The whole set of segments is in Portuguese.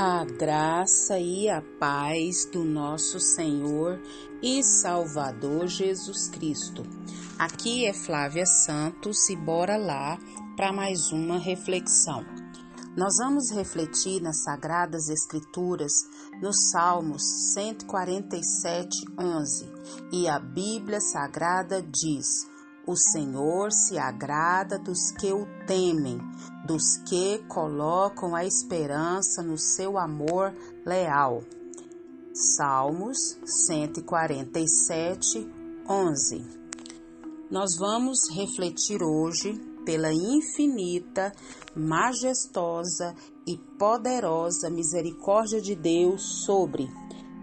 A graça e a paz do nosso Senhor e Salvador Jesus Cristo. Aqui é Flávia Santos e bora lá para mais uma reflexão. Nós vamos refletir nas Sagradas Escrituras nos Salmos 147, 11 e a Bíblia Sagrada diz. O Senhor se agrada dos que o temem, dos que colocam a esperança no seu amor leal. Salmos 147, 11. Nós vamos refletir hoje pela infinita, majestosa e poderosa misericórdia de Deus sobre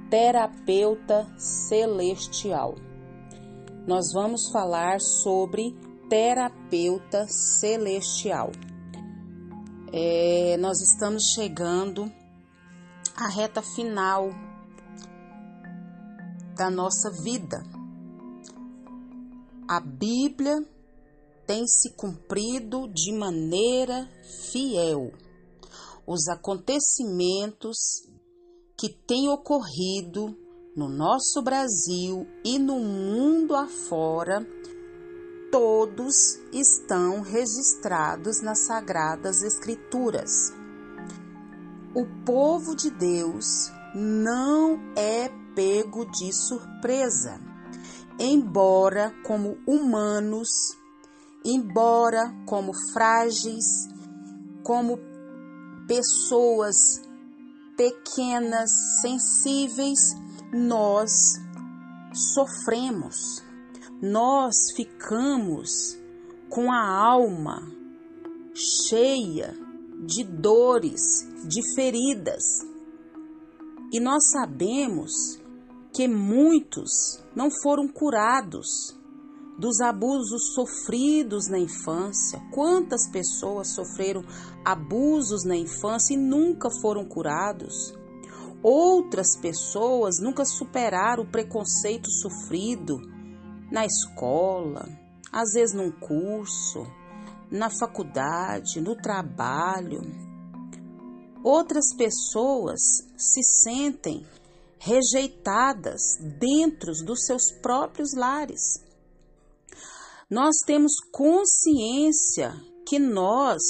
terapeuta celestial nós vamos falar sobre terapeuta celestial. É, nós estamos chegando à reta final da nossa vida. A Bíblia tem se cumprido de maneira fiel. Os acontecimentos que têm ocorrido no nosso Brasil e no mundo afora, todos estão registrados nas Sagradas Escrituras. O povo de Deus não é pego de surpresa, embora como humanos, embora como frágeis, como pessoas pequenas, sensíveis, nós sofremos, nós ficamos com a alma cheia de dores, de feridas. E nós sabemos que muitos não foram curados dos abusos sofridos na infância. Quantas pessoas sofreram abusos na infância e nunca foram curados? Outras pessoas nunca superaram o preconceito sofrido na escola, às vezes num curso, na faculdade, no trabalho. Outras pessoas se sentem rejeitadas dentro dos seus próprios lares. Nós temos consciência que nós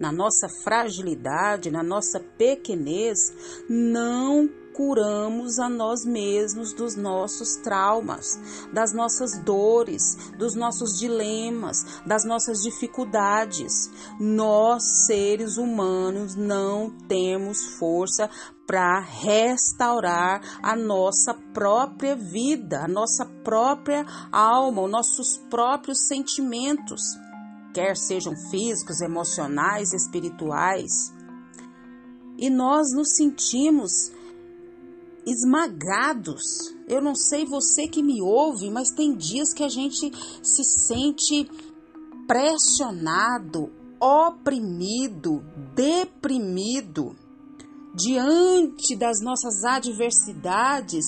na nossa fragilidade, na nossa pequenez, não curamos a nós mesmos dos nossos traumas, das nossas dores, dos nossos dilemas, das nossas dificuldades. Nós, seres humanos, não temos força para restaurar a nossa própria vida, a nossa própria alma, os nossos próprios sentimentos quer sejam físicos, emocionais, espirituais. E nós nos sentimos esmagados. Eu não sei você que me ouve, mas tem dias que a gente se sente pressionado, oprimido, deprimido diante das nossas adversidades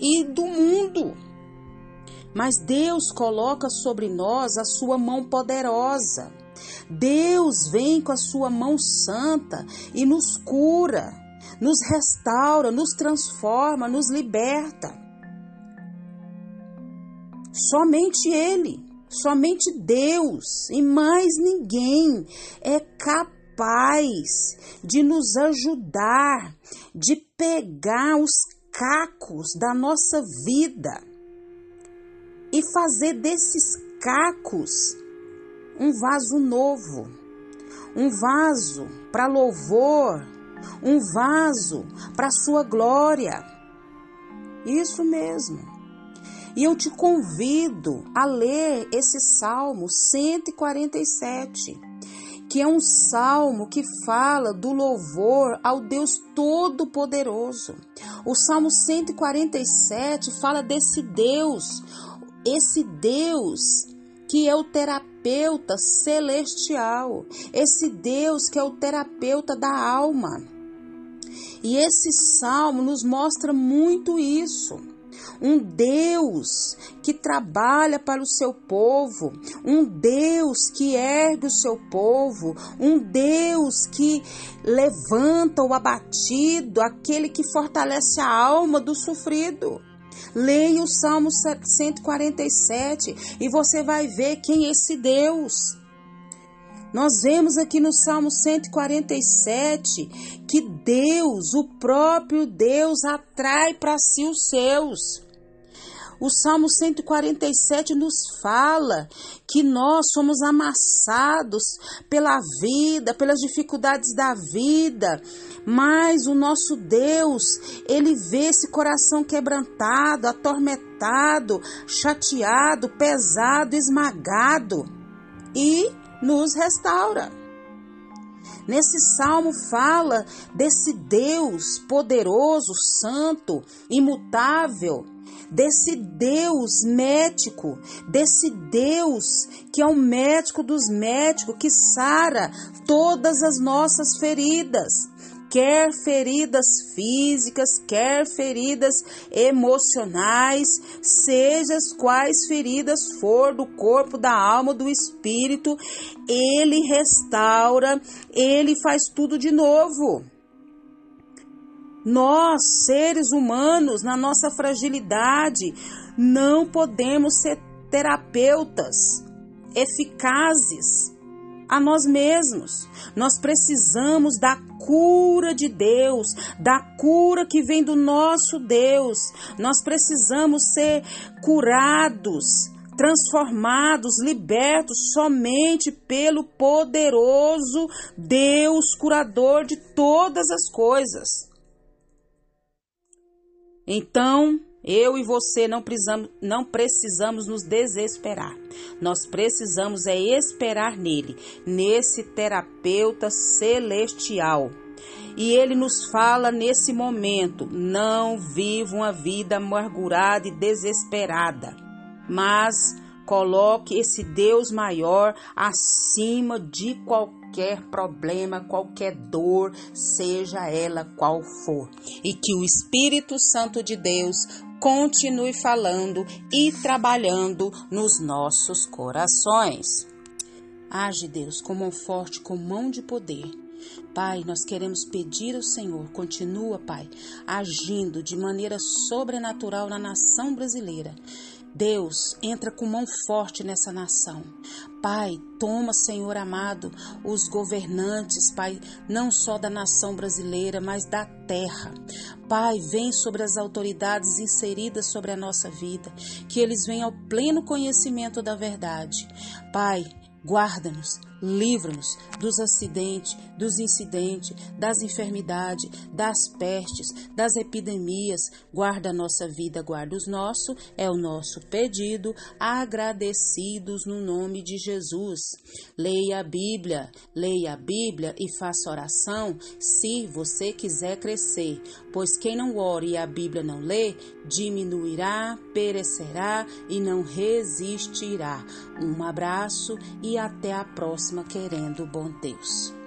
e do mundo. Mas Deus coloca sobre nós a sua mão poderosa. Deus vem com a sua mão santa e nos cura, nos restaura, nos transforma, nos liberta. Somente Ele, somente Deus e mais ninguém é capaz de nos ajudar, de pegar os cacos da nossa vida e fazer desses cacos um vaso novo, um vaso para louvor, um vaso para sua glória. Isso mesmo. E eu te convido a ler esse Salmo 147, que é um salmo que fala do louvor ao Deus Todo-Poderoso. O Salmo 147 fala desse Deus, esse Deus que é o terapeuta celestial, esse Deus que é o terapeuta da alma. E esse salmo nos mostra muito isso. um Deus que trabalha para o seu povo, um Deus que ergue o seu povo, um Deus que levanta o abatido, aquele que fortalece a alma do sofrido. Leia o Salmo 147 e você vai ver quem é esse Deus. Nós vemos aqui no Salmo 147 que Deus, o próprio Deus, atrai para si os seus. O Salmo 147 nos fala que nós somos amassados pela vida, pelas dificuldades da vida, mas o nosso Deus, ele vê esse coração quebrantado, atormentado, chateado, pesado, esmagado e nos restaura. Nesse salmo fala desse Deus poderoso, santo, imutável, desse Deus médico, desse Deus que é o médico dos médicos, que sara todas as nossas feridas quer feridas físicas, quer feridas emocionais, seja quais feridas for do corpo, da alma, do espírito, ele restaura, ele faz tudo de novo. Nós, seres humanos, na nossa fragilidade, não podemos ser terapeutas eficazes a nós mesmos. Nós precisamos da cura de Deus, da cura que vem do nosso Deus. Nós precisamos ser curados, transformados, libertos somente pelo poderoso Deus, curador de todas as coisas. Então, eu e você não precisamos, não precisamos nos desesperar. Nós precisamos é esperar nele, nesse terapeuta celestial. E ele nos fala nesse momento: não viva uma vida amargurada e desesperada, mas coloque esse Deus maior acima de qualquer qualquer problema, qualquer dor, seja ela qual for. E que o Espírito Santo de Deus continue falando e trabalhando nos nossos corações. Age, Deus, com mão forte, com mão de poder. Pai, nós queremos pedir ao Senhor, continua, Pai, agindo de maneira sobrenatural na nação brasileira. Deus, entra com mão forte nessa nação. Pai, toma, Senhor amado, os governantes, Pai, não só da nação brasileira, mas da terra. Pai, vem sobre as autoridades inseridas sobre a nossa vida, que eles venham ao pleno conhecimento da verdade. Pai, guarda-nos Livra-nos dos acidentes, dos incidentes, das enfermidades, das pestes, das epidemias. Guarda a nossa vida, guarda os nossos, é o nosso pedido, agradecidos no nome de Jesus. Leia a Bíblia, leia a Bíblia e faça oração se você quiser crescer, pois quem não ore e a Bíblia não lê, diminuirá, perecerá e não resistirá. Um abraço e até a próxima próxima, querendo o bom Deus.